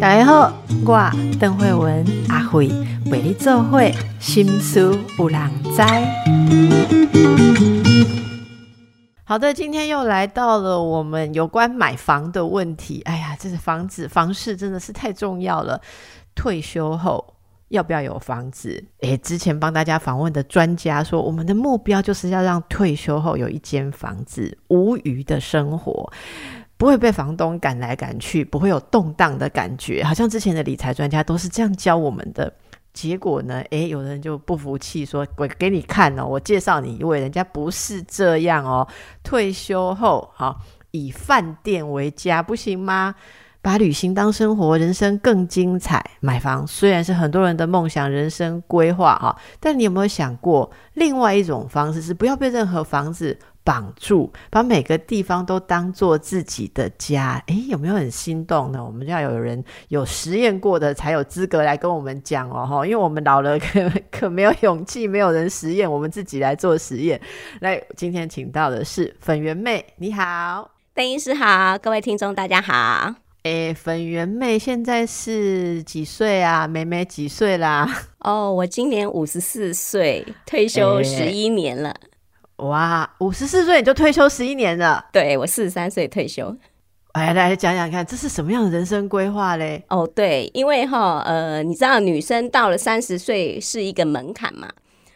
大家好，我邓慧文阿慧为你做会心思有人知。好的，今天又来到了我们有关买房的问题。哎呀，这是房子房市真的是太重要了。退休后要不要有房子？诶，之前帮大家访问的专家说，我们的目标就是要让退休后有一间房子，无余的生活。不会被房东赶来赶去，不会有动荡的感觉，好像之前的理财专家都是这样教我们的。结果呢，诶，有人就不服气，说：“我给你看哦，我介绍你一位，人家不是这样哦。退休后，好以饭店为家，不行吗？把旅行当生活，人生更精彩。买房虽然是很多人的梦想、人生规划哈，但你有没有想过，另外一种方式是不要被任何房子。”绑住，把每个地方都当做自己的家，诶，有没有很心动呢？我们要有人有实验过的才有资格来跟我们讲哦，哈，因为我们老了可 可没有勇气，没有人实验，我们自己来做实验。来，今天请到的是粉圆妹，你好，邓医师好，各位听众大家好。诶，粉圆妹现在是几岁啊？妹妹几岁啦？哦，我今年五十四岁，退休十一年了。哇，五十四岁你就退休十一年了？对，我四十三岁退休。哎，来讲讲看，这是什么样的人生规划嘞？哦，对，因为哈，呃，你知道女生到了三十岁是一个门槛嘛？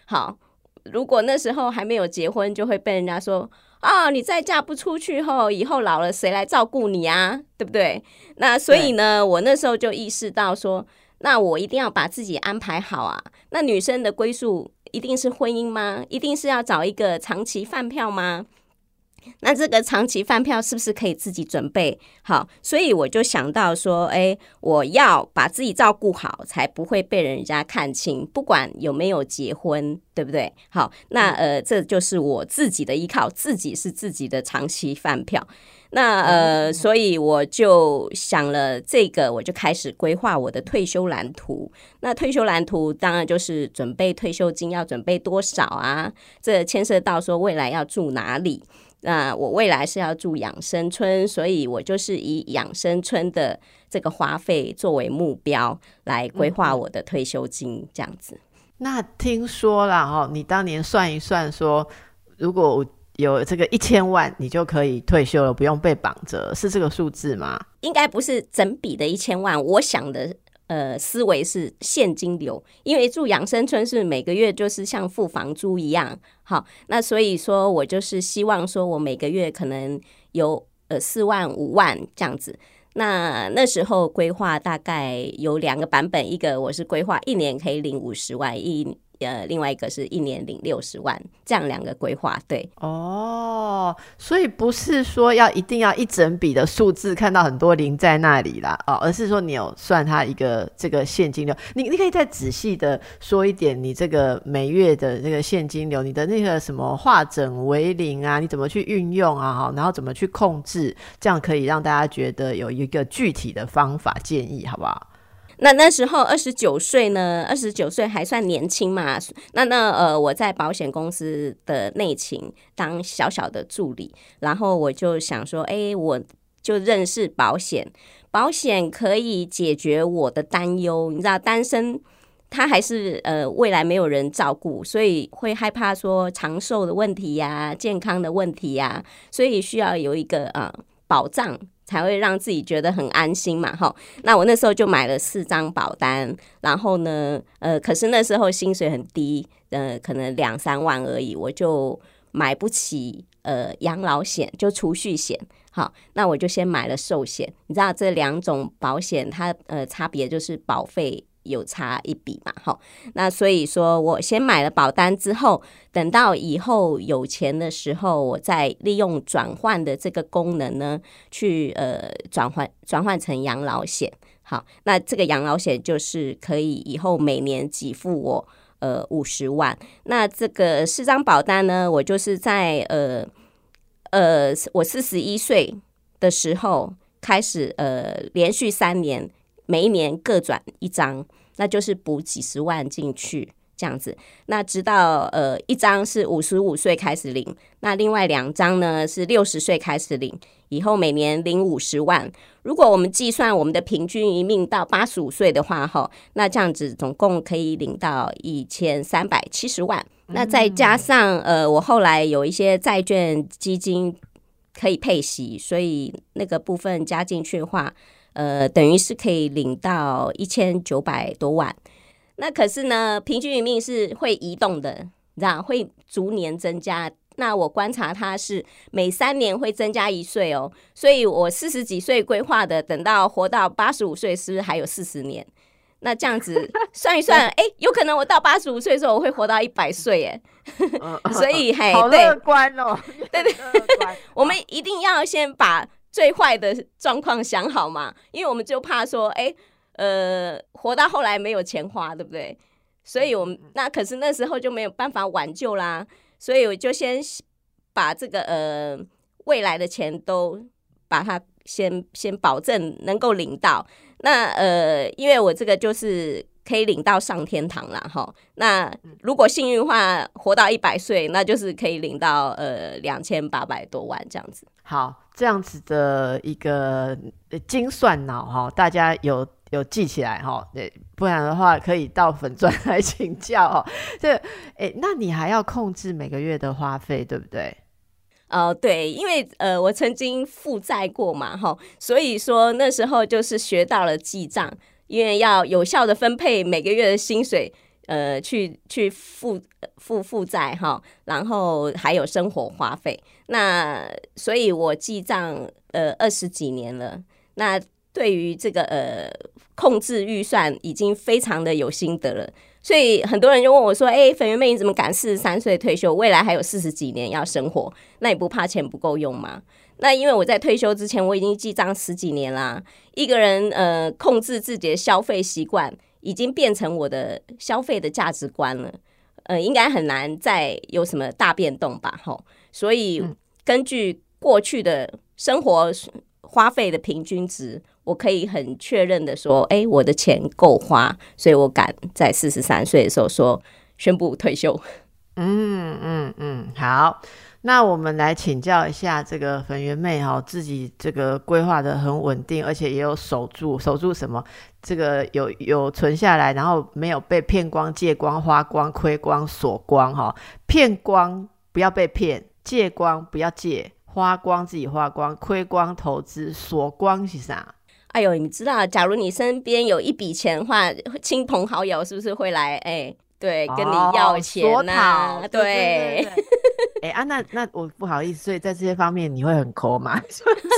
好，如果那时候还没有结婚，就会被人家说哦，你再嫁不出去后，以后老了谁来照顾你啊？对不对？那所以呢，我那时候就意识到说，那我一定要把自己安排好啊。那女生的归宿。一定是婚姻吗？一定是要找一个长期饭票吗？那这个长期饭票是不是可以自己准备好？所以我就想到说，哎，我要把自己照顾好，才不会被人家看清。不管有没有结婚，对不对？好，那呃，这就是我自己的依靠，自己是自己的长期饭票。那呃，所以我就想了这个，我就开始规划我的退休蓝图。那退休蓝图当然就是准备退休金要准备多少啊？这牵涉到说未来要住哪里。那我未来是要住养生村，所以我就是以养生村的这个花费作为目标来规划我的退休金，这样子。那听说了哈，你当年算一算，说如果有这个一千万，你就可以退休了，不用被绑着，是这个数字吗？应该不是整笔的一千万，我想的。呃，思维是现金流，因为住养生村是每个月就是像付房租一样，好，那所以说我就是希望说我每个月可能有呃四万五万这样子，那那时候规划大概有两个版本，一个我是规划一年可以领五十万一。呃，另外一个是一年领六十万，这样两个规划，对哦，所以不是说要一定要一整笔的数字看到很多零在那里啦，哦，而是说你有算它一个这个现金流，你你可以再仔细的说一点，你这个每月的这个现金流，你的那个什么化整为零啊，你怎么去运用啊，哈，然后怎么去控制，这样可以让大家觉得有一个具体的方法建议，好不好？那那时候二十九岁呢，二十九岁还算年轻嘛。那那呃，我在保险公司的内勤当小小的助理，然后我就想说，哎，我就认识保险，保险可以解决我的担忧。你知道，单身他还是呃未来没有人照顾，所以会害怕说长寿的问题呀、健康的问题呀，所以需要有一个呃保障。才会让自己觉得很安心嘛，哈。那我那时候就买了四张保单，然后呢，呃，可是那时候薪水很低，呃，可能两三万而已，我就买不起呃养老险，就储蓄险。好，那我就先买了寿险。你知道这两种保险它呃差别就是保费。有差一笔嘛，哈，那所以说我先买了保单之后，等到以后有钱的时候，我再利用转换的这个功能呢，去呃转换转换成养老险。好，那这个养老险就是可以以后每年给付我呃五十万。那这个四张保单呢，我就是在呃呃我四十一岁的时候开始呃连续三年。每一年各转一张，那就是补几十万进去这样子。那直到呃一张是五十五岁开始领，那另外两张呢是六十岁开始领，以后每年领五十万。如果我们计算我们的平均一命到八十五岁的话，哈，那这样子总共可以领到一千三百七十万。那再加上呃，我后来有一些债券基金可以配息，所以那个部分加进去的话，呃，等于是可以领到一千九百多万。那可是呢，平均余命是会移动的，你知道，会逐年增加。那我观察它是每三年会增加一岁哦，所以我四十几岁规划的，等到活到八十五岁，是不是还有四十年？那这样子算一算，哎，有可能我到八十五岁的时候，我会活到一百岁，哎，所以嘿，好乐观哦，对 对，我们一定要先把最坏的状况想好嘛，因为我们就怕说，哎。呃，活到后来没有钱花，对不对？所以，我们那可是那时候就没有办法挽救啦。所以，我就先把这个呃未来的钱都把它先先保证能够领到。那呃，因为我这个就是可以领到上天堂了哈。那如果幸运话，活到一百岁，那就是可以领到呃两千八百多万这样子。好，这样子的一个精算脑哈，大家有。有记起来哈，不然的话可以到粉钻来请教哦。这，哎，那你还要控制每个月的花费，对不对？哦，对，因为呃，我曾经负债过嘛，哈，所以说那时候就是学到了记账，因为要有效的分配每个月的薪水，呃，去去付付负债哈，然后还有生活花费。那所以我记账呃二十几年了，那。对于这个呃控制预算已经非常的有心得了，所以很多人就问我说：“哎，粉圆妹你怎么敢四十三岁退休？未来还有四十几年要生活，那你不怕钱不够用吗？”那因为我在退休之前我已经记账十几年啦，一个人呃控制自己的消费习惯已经变成我的消费的价值观了，呃，应该很难再有什么大变动吧？吼，所以根据过去的生活花费的平均值。我可以很确认的说，哎，我的钱够花，所以我敢在四十三岁的时候说宣布退休。嗯嗯嗯，好，那我们来请教一下这个粉圆妹哈，自己这个规划的很稳定，而且也有守住，守住什么？这个有有存下来，然后没有被骗光、借光、花光、亏光、锁光哈。骗光不要被骗，借光不要借，花光自己花光，亏光投资，锁光是啥？哎呦，你知道，假如你身边有一笔钱的话，亲朋好友是不是会来？哎，对，跟你要钱呐？对，哎啊，那那我不好意思，所以在这些方面你会很抠吗？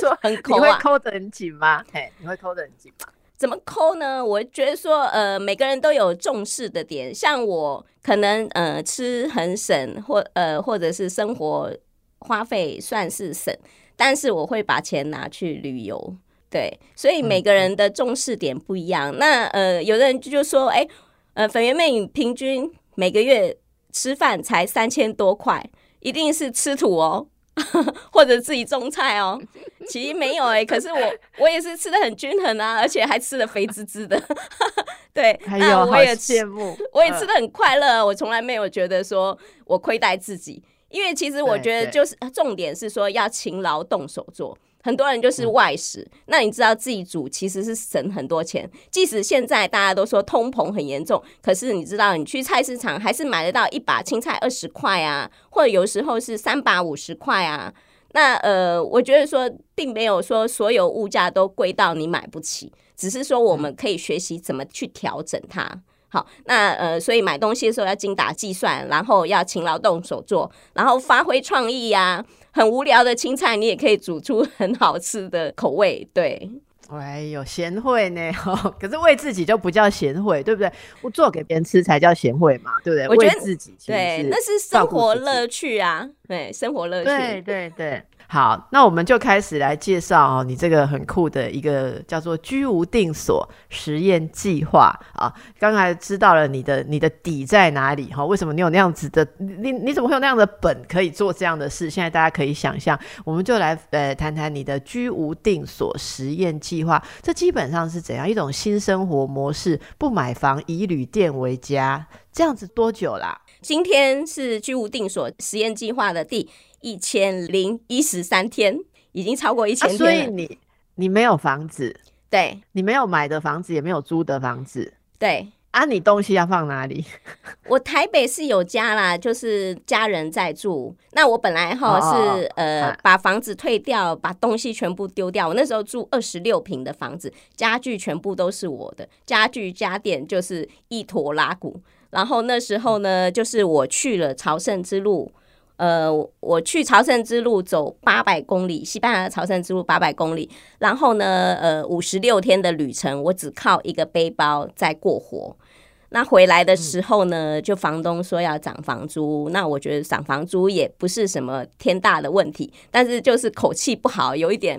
说很抠啊？你会抠得很紧吗？嘿，你会抠得很紧吗？怎么抠呢？我觉得说，呃，每个人都有重视的点，像我可能呃吃很省，或呃或者是生活花费算是省，但是我会把钱拿去旅游。对，所以每个人的重视点不一样。那呃，有的人就说，哎，呃，粉圆妹平均每个月吃饭才三千多块，一定是吃土哦，或者自己种菜哦。其实没有哎，可是我我也是吃的很均衡啊，而且还吃的肥滋滋的。对，那我也羡慕，我也吃的很快乐。我从来没有觉得说我亏待自己，因为其实我觉得就是重点是说要勤劳动手做。很多人就是外食，那你知道自己煮其实是省很多钱。即使现在大家都说通膨很严重，可是你知道你去菜市场还是买得到一把青菜二十块啊，或者有时候是三把五十块啊。那呃，我觉得说并没有说所有物价都贵到你买不起，只是说我们可以学习怎么去调整它。好，那呃，所以买东西的时候要精打细算，然后要勤劳动手做，然后发挥创意呀。很无聊的青菜，你也可以煮出很好吃的口味。对，哎呦，贤惠呢？可是为自己就不叫贤惠，对不对？我做给别人吃才叫贤惠嘛，对不对？我觉得自己对，那是生活乐趣啊，对，生活乐趣，对对对。好，那我们就开始来介绍哦，你这个很酷的一个叫做“居无定所”实验计划啊。刚才知道了你的你的底在哪里哈？为什么你有那样子的？你你怎么会有那样的本可以做这样的事？现在大家可以想象，我们就来呃谈谈你的“居无定所”实验计划。这基本上是怎样一种新生活模式？不买房，以旅店为家，这样子多久啦？今天是“居无定所”实验计划的第。一千零一十三天，已经超过一啊千所以。你你没有房子，对你没有买的房子，也没有租的房子对，啊，你东西要放哪里？我台北是有家啦，就是家人在住。那我本来哈是呃啊把房子退掉，把东西全部丢掉。我那时候住二十六平的房子，家具全部都是我的，家具家电就是一坨拉骨。然后那时候呢，就是我去了朝圣之路。呃，我去朝圣之路走八百公里，西班牙朝圣之路八百公里，然后呢，呃，五十六天的旅程，我只靠一个背包在过活。那回来的时候呢，就房东说要涨房租，那我觉得涨房租也不是什么天大的问题，但是就是口气不好，有一点，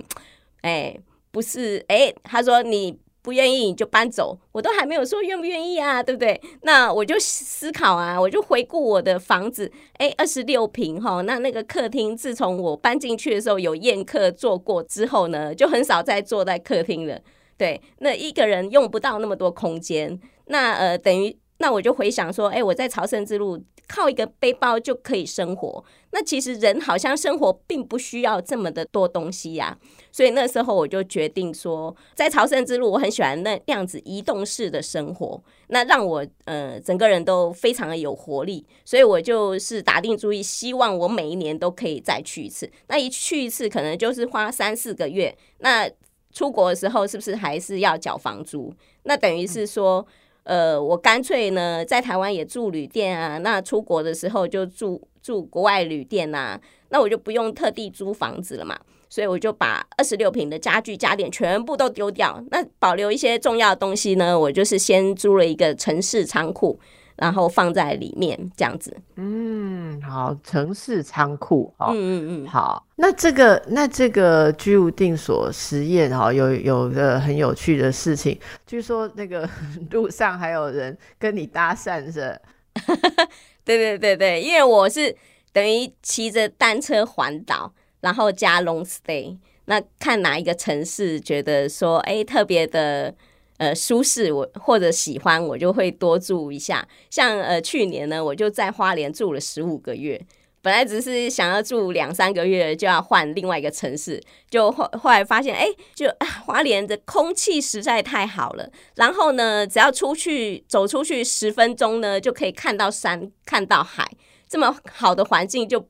哎，不是，哎，他说你不愿意你就搬走，我都还没有说愿不愿意啊，对不对？那我就思考啊，我就回顾我的房子，哎，二十六平哈，那那个客厅，自从我搬进去的时候有宴客坐过之后呢，就很少再坐在客厅了。对，那一个人用不到那么多空间，那呃，等于那我就回想说，哎，我在朝圣之路靠一个背包就可以生活，那其实人好像生活并不需要这么的多东西呀、所以那时候我就决定说，在朝圣之路，我很喜欢那样子移动式的生活，那让我呃整个人都非常的有活力，所以我就是打定主意，希望我每一年都可以再去一次。那一去一次，可能就是花三四个月，那出国的时候是不是还是要缴房租？那等于是说，呃，我干脆呢在台湾也住旅店啊，那出国的时候就住住国外旅店啊，那我就不用特地租房子了嘛。所以我就把二十六平的家具家电全部都丢掉，那保留一些重要的东西呢，我就是先租了一个城市仓库，然后放在里面这样子。嗯，好，城市仓库哦。嗯嗯嗯，好，那这个那这个居无定所实验哈，有有个很有趣的事情，据说那个 路上还有人跟你搭讪着，对对对对，因为我是等于骑着单车环岛，然后加 long stay，那看哪一个城市觉得说哎特别的呃舒适，我或者喜欢，我就会多住一下。像呃去年呢，我就在花莲住了十五个月。本来只是想要住两三个月，就要换另外一个城市，就后后来发现，哎、就花莲的空气实在太好了。然后呢，只要出去走出去十分钟呢，就可以看到山，看到海，这么好的环境就。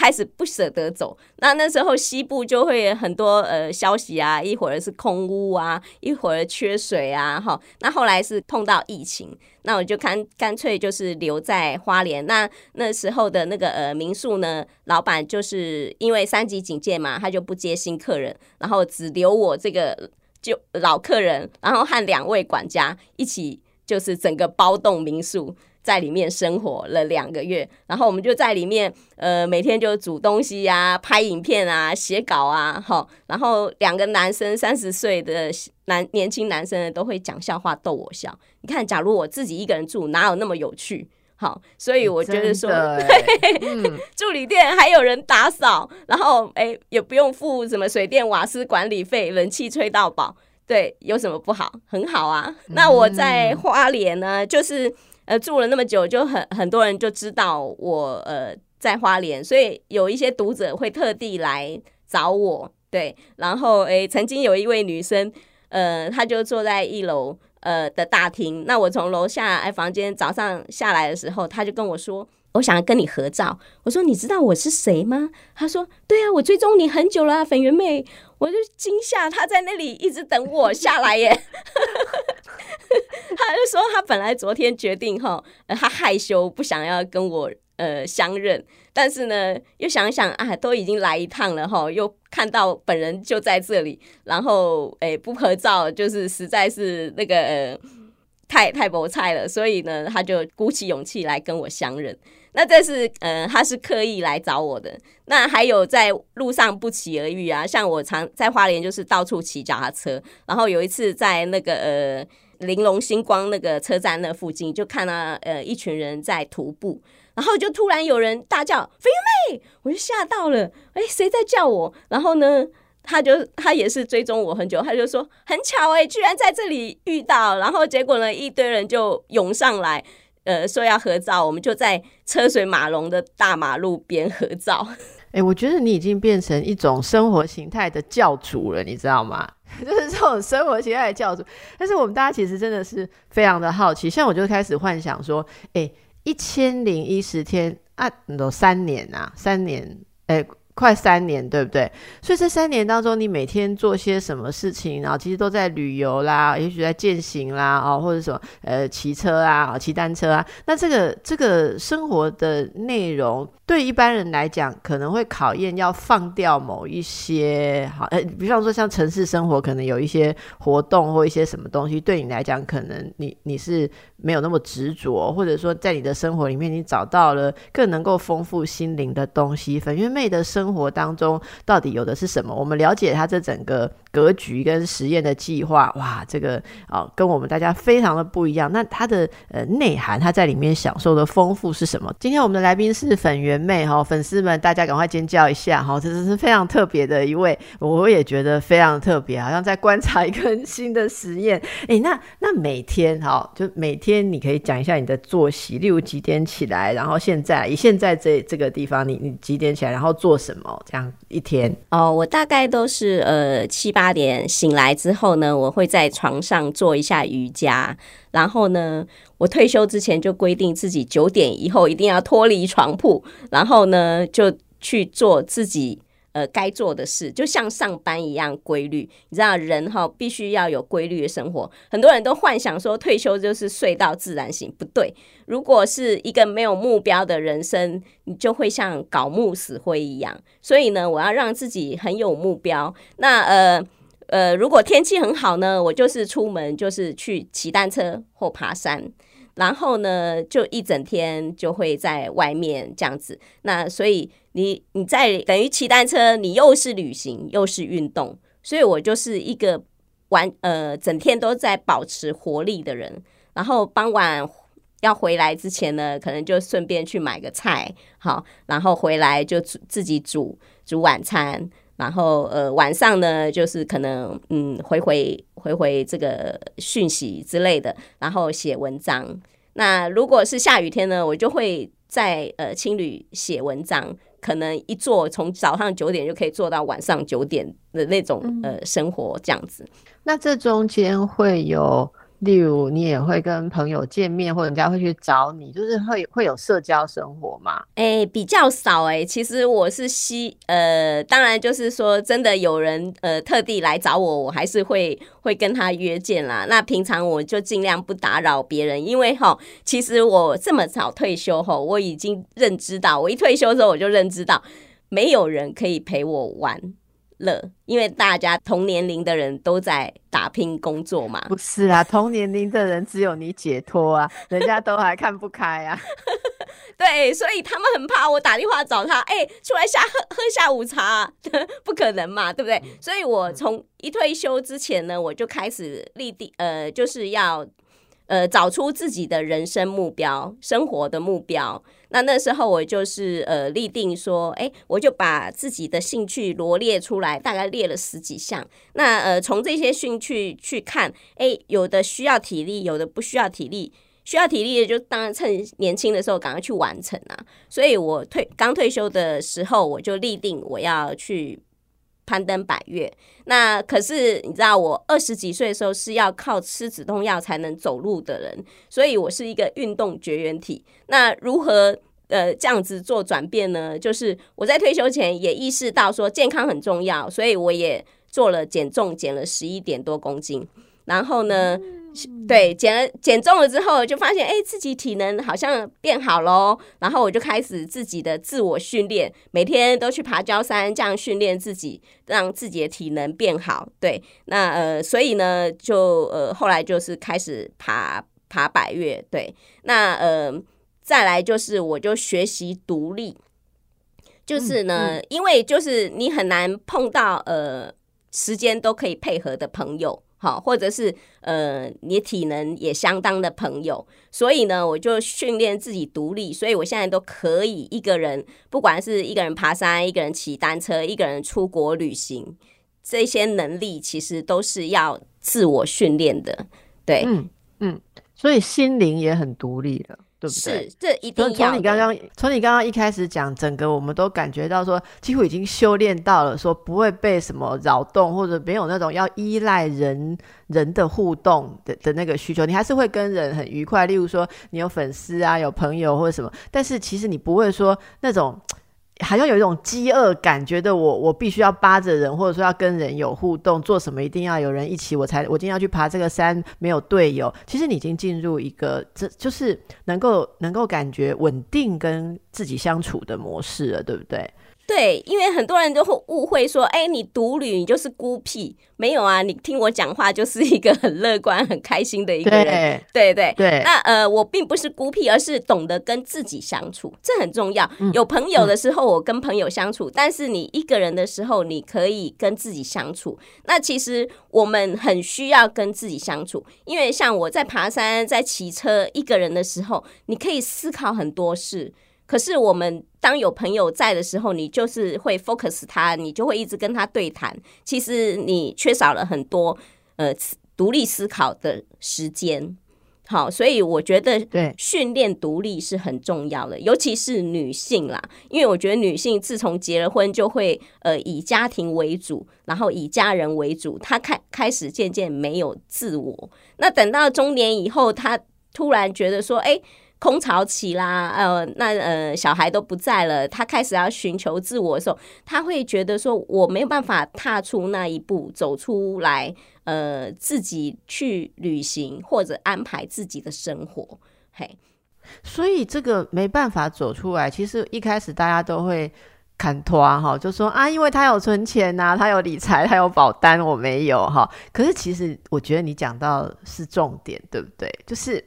开始不舍得走，那那时候西部就会很多呃消息啊，一会儿是空屋啊，一会儿缺水啊，哈。那后来是碰到疫情，那我就干干脆就是留在花莲。那那时候的那个呃民宿呢，老板就是因为三级警戒嘛，他就不接新客人，然后只留我这个就老客人，然后和两位管家一起就是整个包栋民宿。在里面生活了两个月，然后我们就在里面，呃，每天就煮东西呀、拍影片啊、写稿啊，哈。然后两个男生，三十岁的男年轻男生呢，都会讲笑话逗我笑。你看，假如我自己一个人住，哪有那么有趣？好，所以我觉得说，真的欸 嗯，住旅店还有人打扫，然后哎也不用付什么水电瓦斯管理费，冷气吹到饱，对，有什么不好？很好啊。那我在花莲呢，就是呃住了那么久，就很很多人就知道我呃在花莲，所以有一些读者会特地来找我，对，然后诶曾经有一位女生，呃，她就坐在一楼。呃的大厅，那我从楼下哎房间早上下来的时候，她就跟我说，我想要跟你合照。我说你知道我是谁吗？他说对啊，我追踪你很久了、粉圆妹。我就惊吓，她在那里一直等我下来耶。她就说她本来昨天决定哈，呃她害羞不想要跟我呃相认，但是呢又想想啊，都已经来一趟了哈，又看到本人就在这里，然后诶不合照就是实在是那个。呃太太薄菜了，所以呢，他就鼓起勇气来跟我相认。那这是呃，他是刻意来找我的。那还有在路上不期而遇啊，像我常在花莲就是到处骑脚踏车，然后有一次在那个呃玲珑星光那个车站那附近，就看到呃一群人在徒步，然后就突然有人大叫“飞妹”，我就吓到了，哎，谁在叫我？然后呢？他就他也是追踪我很久，他就说很巧哎、居然在这里遇到，然后结果呢，一堆人就涌上来，呃，说要合照，我们就在车水马龙的大马路边合照。哎，我觉得你已经变成一种生活形态的教主了，你知道吗？就是这种生活形态的教主。但是我们大家其实真的是非常的好奇，像我就开始幻想说，哎，一千零一十天啊，都三年啊，三年，哎。快三年，对不对？所以这三年当中，你每天做些什么事情？然后其实都在旅游啦，也许在践行啦，哦，或者什么呃骑车啊，骑单车啊。那这个这个生活的内容，对一般人来讲，可能会考验要放掉某一些好，呃，比方说像城市生活，可能有一些活动或一些什么东西，对你来讲，可能你你是没有那么执着，或者说在你的生活里面，你找到了更能够丰富心灵的东西。粉月妹的生生活当中到底有的是什么？我们了解他这整个格局跟实验的计划，哇，这个啊，跟我们大家非常的不一样。那它的呃内涵，它在里面享受的丰富是什么？今天我们的来宾是粉圆妹哈，粉丝们大家赶快尖叫一下哈！这真是非常特别的一位，我也觉得非常特别，好像在观察一个新的实验。哎，那那每天哈，就每天你可以讲一下你的作息，例如几点起来，然后现在以现在这这个地方，你你几点起来，然后做什么哦这样一天哦？我大概都是呃七八点醒来之后呢，我会在床上做一下瑜伽，然后呢，我退休之前就规定自己九点以后一定要脱离床铺，然后呢就去做自己。呃，该做的事就像上班一样规律。你知道，人哈必须要有规律的生活。很多人都幻想说退休就是睡到自然醒，不对。如果是一个没有目标的人生，你就会像搞木死灰一样。所以呢，我要让自己很有目标。那呃呃，如果天气很好呢，我就是出门就是去骑单车或爬山。然后呢，就一整天就会在外面这样子。那所以你你在等于骑单车，你又是旅行又是运动，所以我就是一个完呃整天都在保持活力的人。然后傍晚要回来之前呢，可能就顺便去买个菜，好，然后回来就自己煮煮晚餐。然后呃晚上呢，就是可能嗯回回回回这个讯息之类的，然后写文章。那如果是下雨天呢，我就会在呃青旅写文章，可能一坐从早上九点就可以坐到晚上九点的那种呃生活这样子。那这中间会有。例如，你也会跟朋友见面，或者人家会去找你，就是会会有社交生活吗？哎，比较少哎。其实我是希呃，当然就是说，真的有人呃特地来找我，我还是会会跟他约见啦。那平常我就尽量不打扰别人，因为哈，其实我这么早退休后，我已经认知到，我一退休之后我就认知到，没有人可以陪我玩。乐，因为大家同年龄的人都在打拼工作嘛。不是啊，同年龄的人只有你解脱啊，人家都还看不开啊。对，所以他们很怕我打电话找他，哎，出来下喝喝下午茶，不可能嘛，对不对？所以我从一退休之前呢，我就开始立定，呃，就是要。呃，找出自己的人生目标、生活的目标。那那时候我就是呃立定说，哎，我就把自己的兴趣罗列出来，大概列了十几项。那呃，从这些兴趣去看，哎，有的需要体力，有的不需要体力。需要体力的就当然趁年轻的时候赶快去完成啊。所以我退刚退休的时候，我就立定我要去。攀登百越，那可是你知道，我二十几岁的时候是要靠吃止痛药才能走路的人，所以我是一个运动绝缘体。那如何呃这样子做转变呢？就是我在退休前也意识到说健康很重要，所以我也做了减重，减了十一点多公斤，然后呢。对，减了减重了之后，就发现哎，自己体能好像变好喽。然后我就开始自己的自我训练，每天都去爬焦山，这样训练自己，让自己的体能变好。对，那呃，所以呢，就呃，后来就是开始爬爬百越。对，那呃，再来就是我就学习独立，就是呢，因为就是你很难碰到呃时间都可以配合的朋友。好，或者是呃，你体能也相当的朋友，所以呢，我就训练自己独立，所以我现在都可以一个人，不管是一个人爬山，一个人骑单车，一个人出国旅行，这些能力其实都是要自我训练的。对，嗯嗯，所以心灵也很独立了。对不对？是，这一定要。从你刚刚，从你刚刚一开始讲，整个我们都感觉到说，几乎已经修炼到了说不会被什么扰动，或者没有那种要依赖人人的互动的的那个需求，你还是会跟人很愉快。例如说，你有粉丝啊，有朋友或者什么，但是其实你不会说那种。好像有一种饥饿感，觉得我我必须要扒着人，或者说要跟人有互动，做什么一定要有人一起，我才我今天要去爬这个山，没有队友。其实你已经进入一个这就是能够能够感觉稳定跟自己相处的模式了，对不对？对，因为很多人都会误会说，哎，你独旅你就是孤僻，没有啊，你听我讲话就是一个很乐观、很开心的一个人，对对对。那呃，我并不是孤僻，而是懂得跟自己相处，这很重要。有朋友的时候，我跟朋友相处；但是你一个人的时候，你可以跟自己相处。那其实我们很需要跟自己相处，因为像我在爬山、在骑车，一个人的时候，你可以思考很多事。可是我们当有朋友在的时候，你就是会 focus 他，你就会一直跟他对谈。其实你缺少了很多呃独立思考的时间。好，所以我觉得对训练独立是很重要的，尤其是女性啦，因为我觉得女性自从结了婚，就会呃以家庭为主，然后以家人为主，她开开始渐渐没有自我。那等到中年以后，她突然觉得说，哎。空巢期啦，呃，那呃，小孩都不在了，他开始要寻求自我的时候，他会觉得说，我没有办法踏出那一步，走出来，呃，自己去旅行或者安排自己的生活，嘿，所以这个没办法走出来。其实一开始大家都会砍拖哈，就说啊，因为他有存钱呐，他有理财，他有保单，我没有哈。可是其实我觉得你讲到是重点，对不对？就是。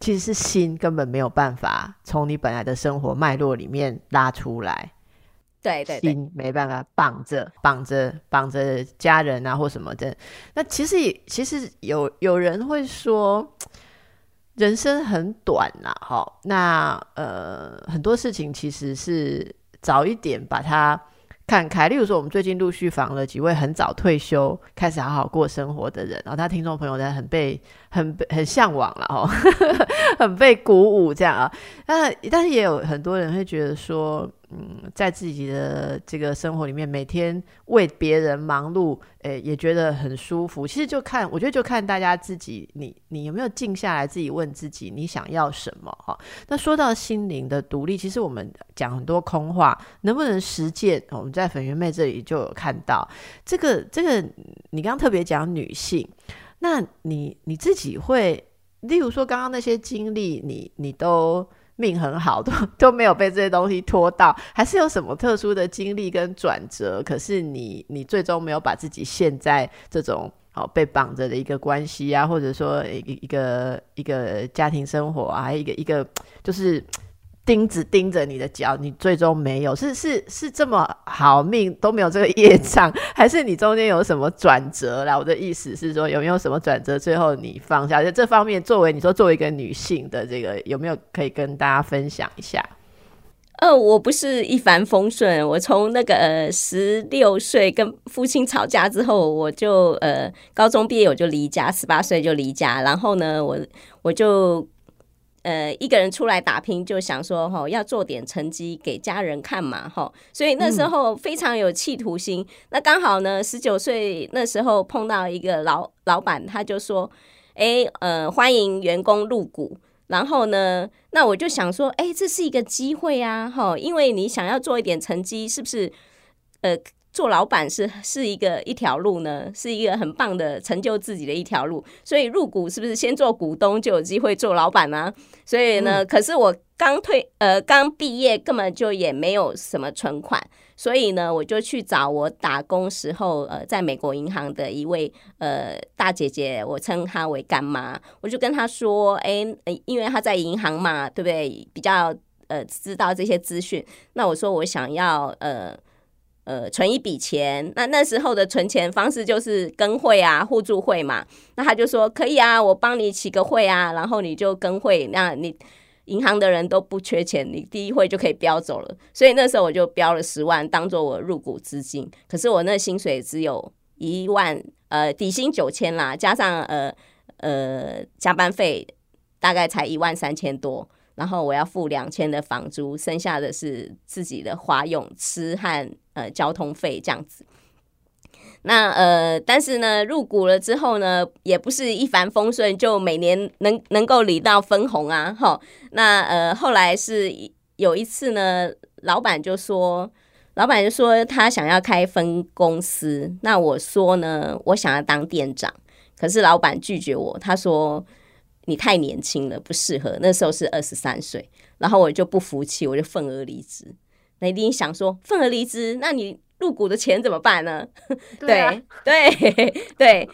其实是心根本没有办法从你本来的生活脉络里面拉出来，对对，心没办法绑着绑着绑着家人啊或什么的。那其实也其实有有人会说，人生很短呐，哈，那呃很多事情其实是早一点把它。看开，例如说，我们最近陆续访了几位很早退休、开始好好过生活的人，然后他听众朋友在很被、很、很向往了哦，很被鼓舞这样啊。那但是也有很多人会觉得说。嗯，在自己的这个生活里面，每天为别人忙碌，诶，也觉得很舒服。其实就看，我觉得就看大家自己，你你有没有静下来，自己问自己，你想要什么？哈，那说到心灵的独立，其实我们讲很多空话，能不能实践？我们在粉圆妹这里就有看到这个，这个你刚刚特别讲女性，那你你自己会，例如说刚刚那些经历，你你都。命很好，都 都没有被这些东西拖到，还是有什么特殊的经历跟转折？可是你你最终没有把自己陷在这种好被绑着的一个关系啊，或者说一一个一个家庭生活啊，一个一个就是。钉子钉着你的脚，你最终没有是是是这么好命都没有这个业障，还是你中间有什么转折啦？我的意思是说，有没有什么转折，最后你放下？就这方面，作为你说作为一个女性的这个，有没有可以跟大家分享一下？呃，我不是一帆风顺，我从那个呃十六岁跟父亲吵架之后，我就呃高中毕业我就离家，十八岁就离家，然后呢，我我就。呃，一个人出来打拼，就想说哈，要做点成绩给家人看嘛，哈，所以那时候非常有企图心。那刚好呢，十九岁那时候碰到一个老老板，他就说，哎，呃，欢迎员工入股。然后呢，那我就想说，哎，这是一个机会啊，哈，因为你想要做一点成绩，是不是？呃。做老板是是一个一条路呢，是一个很棒的成就自己的一条路。所以入股是不是先做股东就有机会做老板呢？所以呢，可是我刚退呃刚毕业，根本就也没有什么存款，所以呢，我就去找我打工时候呃在美国银行的一位呃大姐姐，我称她为干妈，我就跟她说，哎，因为她在银行嘛，对不对？比较呃知道这些资讯，那我说我想要呃。呃，存一笔钱，那那时候的存钱方式就是跟会啊，互助会嘛。那他就说可以啊，我帮你起个会啊，然后你就跟会，那你银行的人都不缺钱，你第一会就可以标走了。所以那时候我就标了十万，当做我入股资金。可是我那薪水只有一万，呃，底薪九千啦，加上呃呃加班费，大概才一万三千多。然后我要付两千的房租，剩下的是自己的花用、吃和呃交通费这样子。那呃，但是呢，入股了之后呢，也不是一帆风顺，就每年能能够领到分红啊，哈。那呃，后来是有一次呢，老板就说，老板就说他想要开分公司，那我说呢，我想要当店长，可是老板拒绝我，他说你太年轻了，不适合。那时候是二十三岁，然后我就不服气，我就愤而离职。那一定想说，愤而离职，那你？入股的钱怎么办呢？对对 对，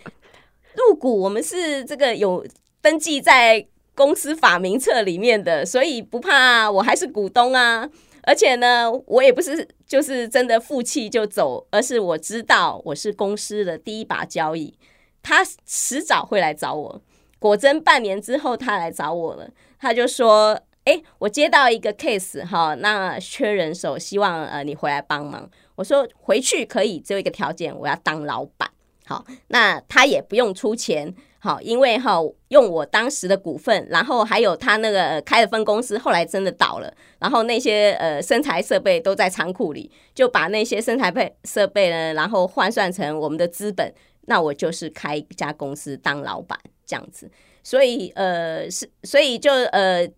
入股我们是这个有登记在公司法名册里面的，所以不怕，我还是股东啊。而且呢，我也不是就是真的负气就走，而是我知道我是公司的第一把交椅，他迟早会来找我。果真半年之后，他来找我了，他就说：“哎，我接到一个 case 哈，那缺人手，希望呃你回来帮忙。”我说回去可以，只有一个条件，我要当老板。好，那他也不用出钱，好，因为哈用我当时的股份，然后还有他那个开的分公司，后来真的倒了，然后那些呃生材设备都在仓库里，就把那些生材配设备呢，然后换算成我们的资本，那我就是开一家公司当老板这样子。所以呃是，所以就呃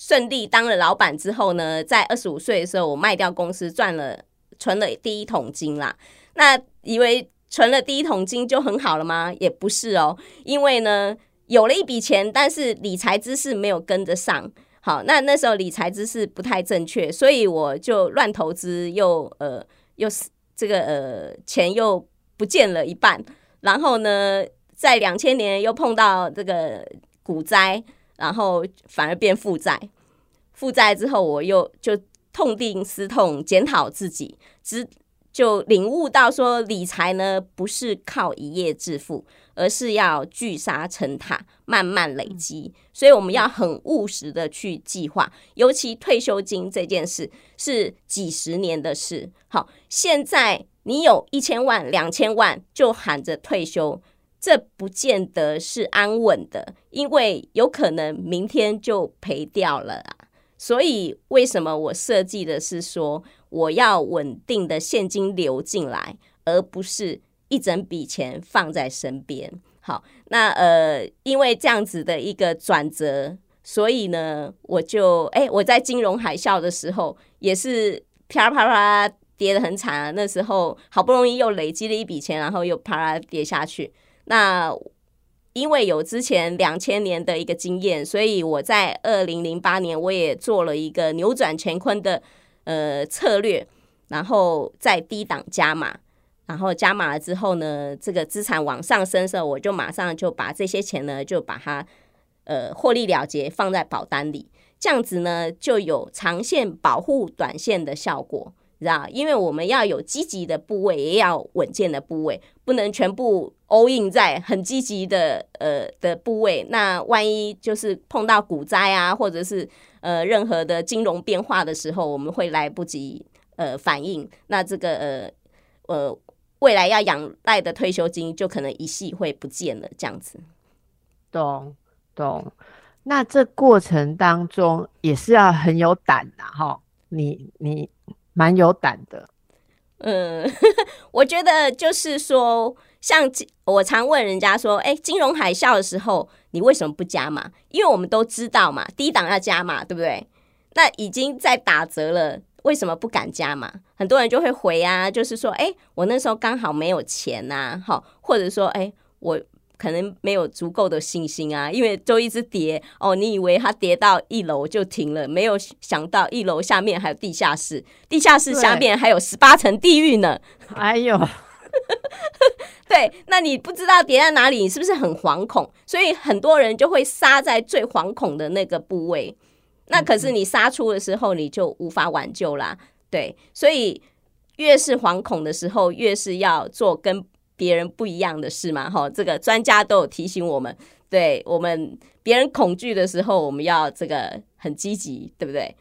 顺利当了老板之后呢，在二十五岁的时候，我卖掉公司赚了。存了第一桶金啦，那以为存了第一桶金就很好了吗？也不是哦，因为呢有了一笔钱，但是理财知识没有跟得上。好，那那时候理财知识不太正确，所以我就乱投资，又呃又是这个呃钱又不见了一半。然后呢，在两千年又碰到这个股灾，然后反而变负债。负债之后，我又就。痛定思痛，检讨自己，只就领悟到说，理财呢不是靠一夜致富，而是要聚沙成塔，慢慢累积。所以我们要很务实的去计划，尤其退休金这件事是几十年的事。好，现在你有一千万、两千万就喊着退休，这不见得是安稳的，因为有可能明天就赔掉了啊。所以，为什么我设计的是说，我要稳定的现金流进来，而不是一整笔钱放在身边？好，那呃，因为这样子的一个转折，所以呢，我就哎，我在金融海啸的时候，也是啪啪啪跌得很惨啊。那时候好不容易又累积了一笔钱，然后又啪啦跌下去。那因为有之前两千年的一个经验，所以我在二零零八年我也做了一个扭转乾坤的呃策略，然后在低档加码，然后加码了之后呢，这个资产往上升的时候，我就马上就把这些钱呢就把它呃获利了结放在保单里，这样子呢就有长线保护短线的效果。知道，因为我们要有积极的部位，也要稳健的部位，不能全部 all in 在很积极的呃的部位。那万一就是碰到股灾啊，或者是呃任何的金融变化的时候，我们会来不及呃反应。那这个呃呃未来要养赖的退休金就可能一系会不见了，这样子。懂懂。那这过程当中也是要很有胆的哈。你你。蛮有胆的，嗯，我觉得就是说，像我常问人家说，哎，金融海啸的时候，你为什么不加码？因为我们都知道嘛，低档要加码，对不对？那已经在打折了，为什么不敢加码？很多人就会回啊，就是说，哎，我那时候刚好没有钱呐，好，或者说，哎，我。可能没有足够的信心啊，因为就一直跌哦。你以为它跌到一楼就停了，没有想到一楼下面还有地下室，地下室下面还有十八层地狱呢。哎呦，对，那你不知道跌在哪里，你是不是很惶恐？所以很多人就会杀在最惶恐的那个部位。那可是你杀出的时候，你就无法挽救啦。对，所以越是惶恐的时候，越是要做跟。别人不一样的事嘛，哈，这个专家都有提醒我们，对我们别人恐惧的时候，我们要这个很积极，对不对？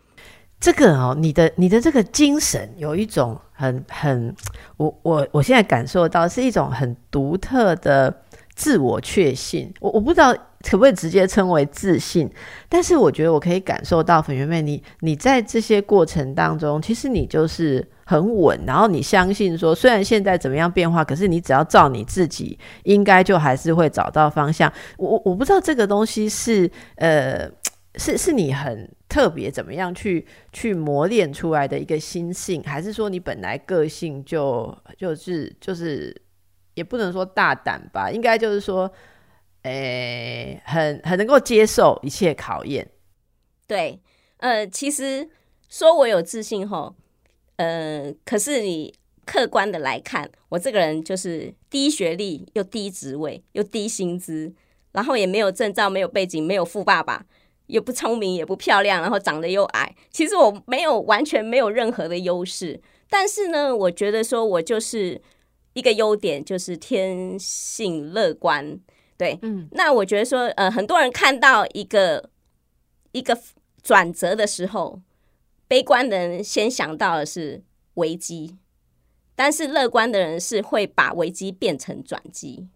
这个哦，你的你的这个精神有一种很很，我我我现在感受到是一种很独特的自我确信。我我不知道可不可以直接称为自信？但是我觉得我可以感受到粉圆妹，你你在这些过程当中，其实你就是很稳，然后你相信说，虽然现在怎么样变化，可是你只要照你自己，应该就还是会找到方向。我我不知道这个东西是呃，是是你很特别怎么样去去磨练出来的一个心性，还是说你本来个性就就是就是也不能说大胆吧，应该就是说。诶，很很能够接受一切考验。对，呃，其实说我有自信吼，呃，可是你客观的来看，我这个人就是低学历又低职位又低薪资，然后也没有证照，没有背景，没有富爸爸，也不聪明，也不漂亮，然后长得又矮。其实我没有完全没有任何的优势，但是呢，我觉得说我就是一个优点，就是天性乐观。对，嗯，那我觉得说，呃，很多人看到一个一个转折的时候，悲观的人先想到的是危机，但是乐观的人是会把危机变成转机。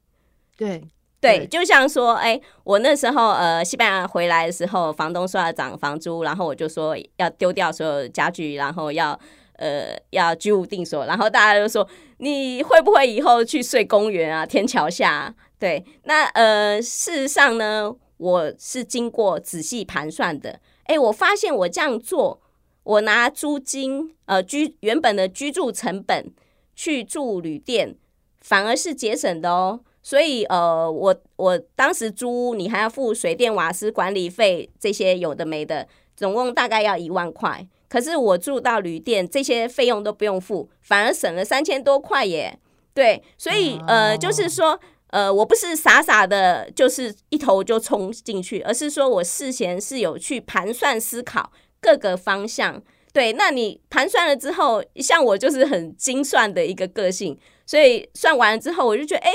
对，对，就像说，哎，我那时候呃，西班牙回来的时候，房东说要涨房租，然后我就说要丢掉所有家具，然后要呃要居无定所，然后大家就说你会不会以后去睡公园啊、天桥下？对，那呃，事实上呢，我是经过仔细盘算的。哎，我发现我这样做，我拿租金呃居原本的居住成本去住旅店，反而是节省的哦。所以呃，我我当时租你还要付水电瓦斯管理费这些有的没的，总共大概要一万块。可是我住到旅店，这些费用都不用付，反而省了三千多块耶。对，所以呃，就是说。呃，我不是傻傻的，就是一头就冲进去，而是说我事前是有去盘算思考各个方向。对，那你盘算了之后，像我就是很精算的一个个性，所以算完了之后，我就觉得，哎，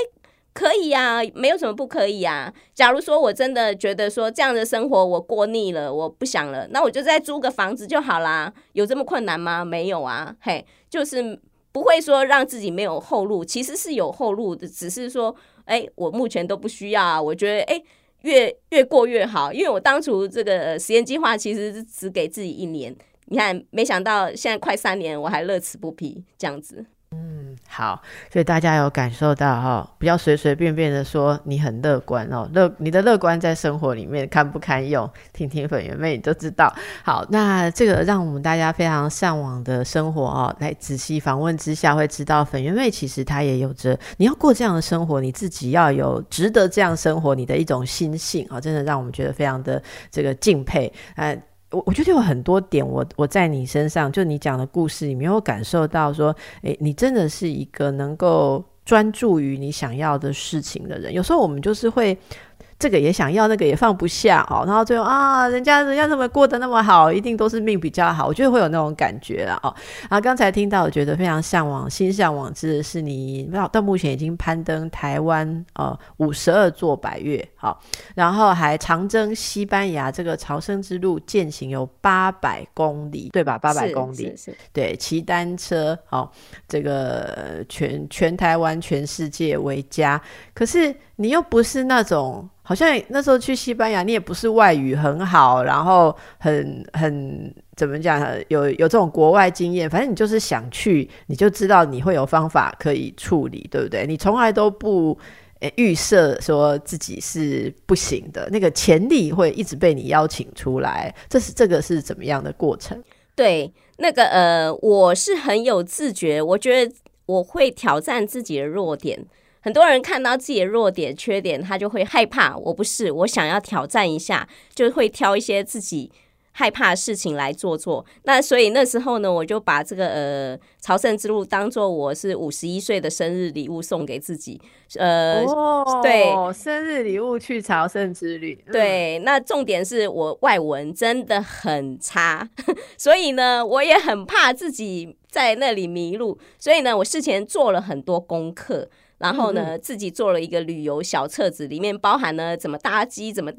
可以呀，没有什么不可以啊。假如说我真的觉得说这样的生活我过腻了，我不想了，那我就再租个房子就好啦。有这么困难吗？没有啊，嘿，就是不会说让自己没有后路，其实是有后路的，只是说。哎，我目前都不需要啊！我觉得，哎，越越过越好，因为我当初这个实验计划其实是只给自己一年，你看，没想到现在快三年，我还乐此不疲这样子。嗯，好，所以大家有感受到哈，不要随随便便的说你很乐观哦，乐你的乐观在生活里面堪不堪用？听听粉圆妹你都知道。好，那这个让我们大家非常向往的生活哦，来仔细访问之下会知道，粉圆妹其实她也有着你要过这样的生活，你自己要有值得这样生活你的一种心性啊，真的让我们觉得非常的这个敬佩哎。我我觉得有很多点，我我在你身上，就你讲的故事你没，有感受到说，诶，你真的是一个能够专注于你想要的事情的人。有时候我们就是会。这个也想要，那个也放不下哦，然后最后啊，人家人家怎么过得那么好，一定都是命比较好，我觉得会有那种感觉了哦。然后刚才听到，我觉得非常向往，心向往之是你到到目前已经攀登台湾呃五十二座百岳，好，然后还长征西班牙这个朝圣之路，践行有八百公里，对吧？八百公里，对，骑单车，好，这个全全台湾全世界为家，可是你又不是那种。好像那时候去西班牙，你也不是外语很好，然后很很怎么讲，有有这种国外经验。反正你就是想去，你就知道你会有方法可以处理，对不对？你从来都不预设说自己是不行的，那个潜力会一直被你邀请出来。这是这个是怎么样的过程？对，那个呃，我是很有自觉，我觉得我会挑战自己的弱点。很多人看到自己的弱点、缺点，他就会害怕。我不是，我想要挑战一下，就会挑一些自己害怕的事情来做做。那所以那时候呢，我就把这个呃朝圣之路当做我是五十一岁的生日礼物送给自己。呃，对，生日礼物去朝圣之旅。对，那重点是我外文真的很差，所以呢，我也很怕自己在那里迷路。所以呢，我事前做了很多功课。然后呢，自己做了一个旅游小册子，里面包含了怎么搭机、怎么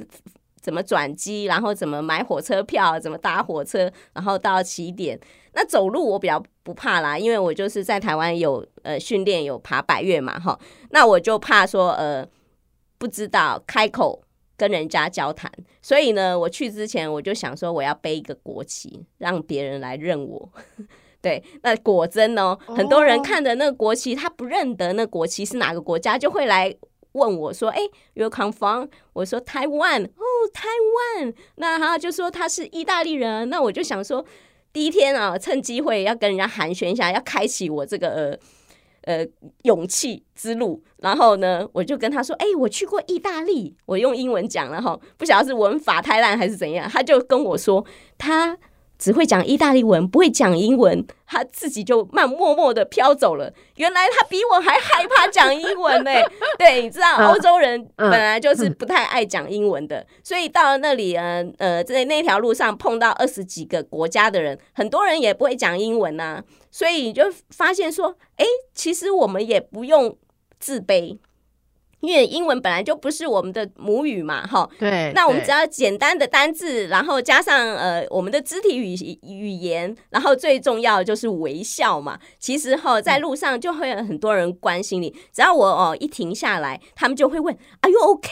怎么转机，然后怎么买火车票、怎么搭火车，然后到起点。那走路我比较不怕啦，因为我就是在台湾有呃训练有爬百越嘛，哈。那我就怕说呃不知道开口跟人家交谈，所以呢，我去之前我就想说，我要背一个国旗，让别人来认我。对，那果真哦，很多人看的那个国旗，他不认得那国旗是哪个国家，就会来问我说：“哎，You come from？” 我说：“台湾。”哦，台湾。那他就说他是意大利人。那我就想说，第一天啊，趁机会要跟人家寒暄一下，要开启我这个。呃，勇气之路。然后呢，我就跟他说：“哎，我去过意大利。”我用英文讲了哈，不晓得是文法太烂还是怎样。他就跟我说他。只会讲意大利文，不会讲英文，他自己就慢默默的飘走了。原来他比我还害怕讲英文呢。对，你知道欧洲人本来就是不太爱讲英文的，所以到了那里，呃呃，在那条路上碰到二十几个国家的人，很多人也不会讲英文呐，所以你就发现说，哎，其实我们也不用自卑。因为英文本来就不是我们的母语嘛，哈，对，那我们只要简单的单字，然后加上呃我们的肢体语语言，然后最重要的就是微笑嘛。其实哈，在路上就会有很多人关心你，只要我哦一停下来，他们就会问，Are you OK？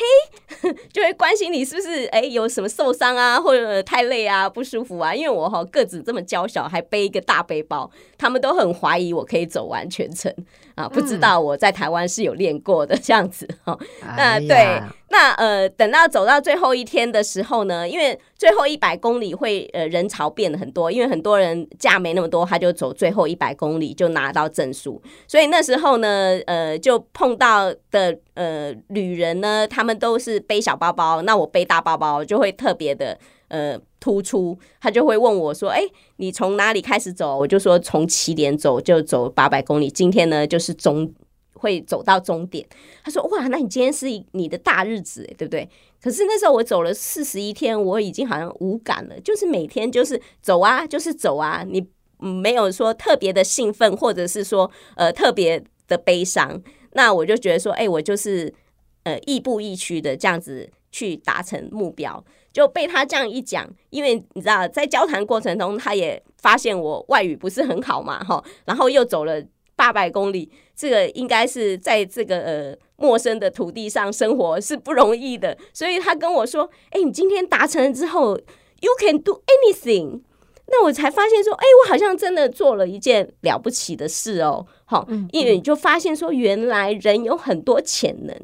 就会关心你是不是哎有什么受伤啊，或者太累啊，不舒服啊。因为我哈个子这么娇小，还背一个大背包，他们都很怀疑我可以走完全程啊，不知道我在台湾是有练过的这样子。哦，那对，那呃，等到走到最后一天的时候呢，因为最后一百公里会呃人潮变得很多，因为很多人假没那么多，他就走最后一百公里就拿到证书。所以那时候呢，呃，就碰到的呃旅人呢，他们都是背小包包，那我背大包包就会特别的呃突出。他就会问我说：“哎，你从哪里开始走？”我就说：“从起点走就走八百公里，今天呢就是终。”会走到终点，他说：“哇，那你今天是你的大日子，对不对？”可是那时候我走了四十一天，我已经好像无感了，就是每天就是走啊，就是走啊，你没有说特别的兴奋，或者是说呃特别的悲伤。那我就觉得说，哎，我就是呃亦步亦趋的这样子去达成目标。就被他这样一讲，因为你知道，在交谈过程中，他也发现我外语不是很好嘛，哈，然后又走了。八百公里，这个应该是在这个呃陌生的土地上生活是不容易的，所以他跟我说：“哎，你今天达成了之后，you can do anything。”那我才发现说：“哎，我好像真的做了一件了不起的事哦。”好，因为你就发现说，原来人有很多潜能，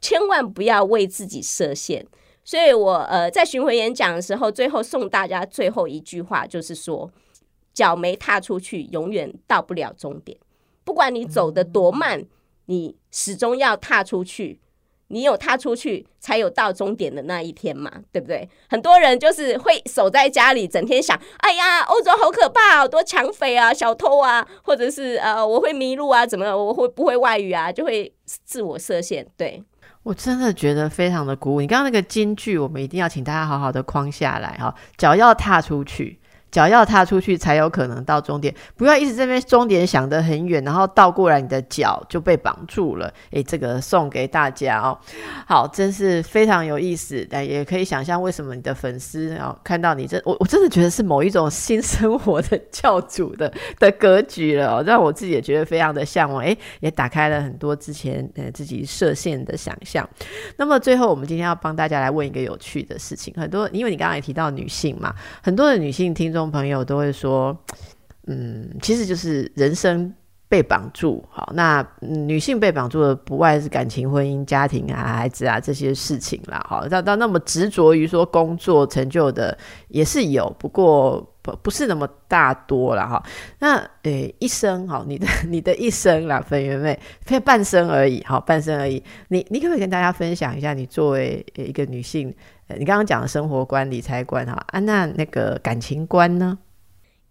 千万不要为自己设限。所以我呃在巡回演讲的时候，最后送大家最后一句话，就是说：脚没踏出去，永远到不了终点。不管你走的多慢，你始终要踏出去。你有踏出去，才有到终点的那一天嘛，对不对？很多人就是会守在家里，整天想：哎呀，欧洲好可怕，好多抢匪啊、小偷啊，或者是呃，我会迷路啊，怎么我会不会外语啊，就会自我设限。对我真的觉得非常的鼓舞。你刚刚那个金句，我们一定要请大家好好的框下来哈，脚要踏出去。脚要踏出去才有可能到终点，不要一直这边终点想得很远，然后倒过来你的脚就被绑住了。诶，这个送给大家哦。好，真是非常有意思，但也可以想象为什么你的粉丝哦看到你这，我我真的觉得是某一种新生活的教主的的格局了，哦，让我自己也觉得非常的向往。诶，也打开了很多之前呃自己设限的想象。那么最后，我们今天要帮大家来问一个有趣的事情，很多因为你刚刚也提到女性嘛，很多的女性听众。朋友都会说，嗯，其实就是人生被绑住。好，那女性被绑住的不外是感情、婚姻、家庭啊、孩子啊这些事情啦。好，到到那么执着于说工作成就的也是有，不过不不是那么大多了哈。那呃，一生哈，你的 你的一生啦，粉圆妹，非半生而已，好，半生而已。你你可不可以跟大家分享一下，你作为一个女性？你刚刚讲的生活观、理财观哈啊，那那个感情观呢？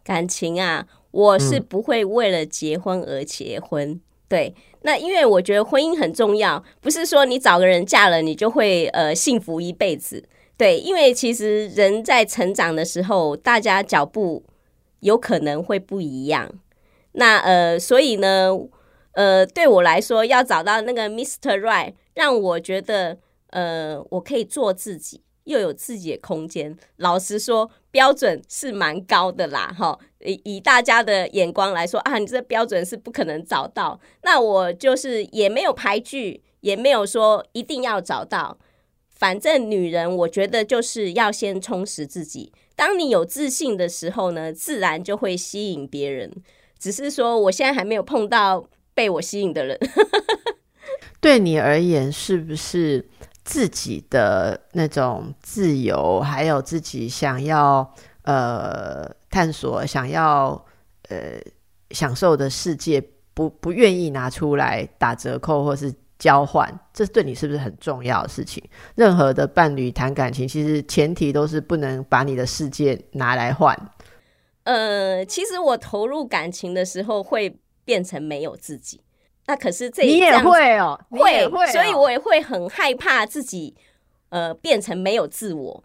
感情啊，我是不会为了结婚而结婚。对，那因为我觉得婚姻很重要，不是说你找个人嫁了，你就会呃幸福一辈子。对，因为其实人在成长的时候，大家脚步有可能会不一样。那呃，所以呢，呃，对我来说，要找到那个 Mister Right，让我觉得呃，我可以做自己。又有自己的空间，老实说，标准是蛮高的啦，哈。以以大家的眼光来说啊，你这标准是不可能找到。那我就是也没有排拒，也没有说一定要找到，反正女人，我觉得就是要先充实自己。当你有自信的时候呢，自然就会吸引别人。只是说，我现在还没有碰到被我吸引的人。对你而言，是不是自己的那种自由，还有自己想要呃探索、想要呃享受的世界，不不愿意拿出来打折扣，或是？交换，这对你是不是很重要的事情？任何的伴侣谈感情，其实前提都是不能把你的世界拿来换。呃，其实我投入感情的时候会变成没有自己，那可是这你也会哦，会会，所以我也会很害怕自己呃变成没有自我。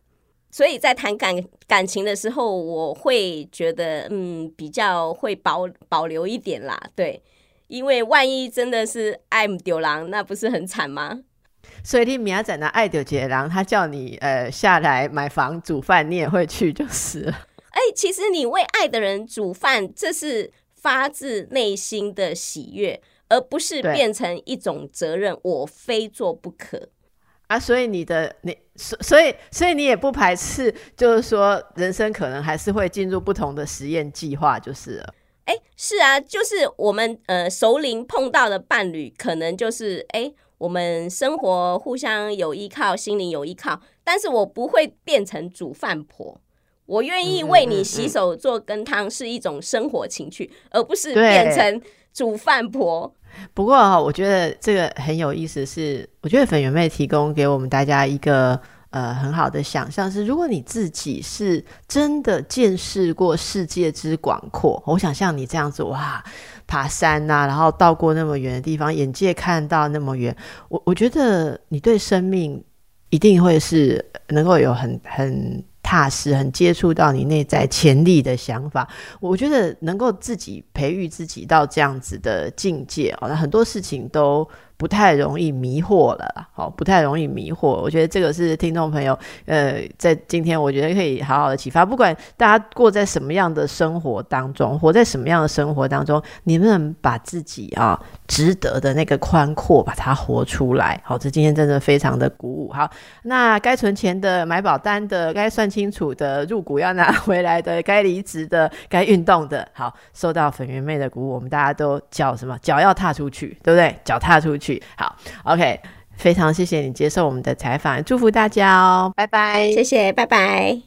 所以在谈感感情的时候，我会觉得嗯比较会保保留一点啦，对。因为万一真的是爱丢狼，那不是很惨吗？所以你明仔呢爱丢杰狼，他叫你呃下来买房煮饭，你也会去就是了。哎，其实你为爱的人煮饭，这是发自内心的喜悦，而不是变成一种责任，我非做不可啊。所以你的你所所以所以你也不排斥，就是说人生可能还是会进入不同的实验计划，就是了。哎，是啊，就是我们呃熟龄碰到的伴侣，可能就是哎，我们生活互相有依靠，心灵有依靠，但是我不会变成煮饭婆，我愿意为你洗手做羹汤，是一种生活情趣，而不是变成煮饭婆。不过哈，我觉得这个很有意思，是我觉得粉圆妹提供给我们大家一个。呃，很好的想象是，如果你自己是真的见识过世界之广阔，我想像你这样子，哇，爬山呐，然后到过那么远的地方，眼界看到那么远，我我觉得你对生命一定会是能够有很很踏实、很接触到你内在潜力的想法。我觉得能够自己培育自己到这样子的境界好像很多事情都。不太容易迷惑了，好，不太容易迷惑。我觉得这个是听众朋友，呃，在今天我觉得可以好好的启发。不管大家过在什么样的生活当中，活在什么样的生活当中，你们能把自己啊值得的那个宽阔把它活出来。好，这今天真的非常的鼓舞。好，那该存钱的、买保单的、该算清楚的、入股要拿回来的、该离职的、该运动的，好，受到粉圆妹的鼓舞，我们大家都脚什么脚要踏出去，对不对？脚踏出去。好，OK，非常谢谢你接受我们的采访，祝福大家哦，拜拜，谢谢，拜拜。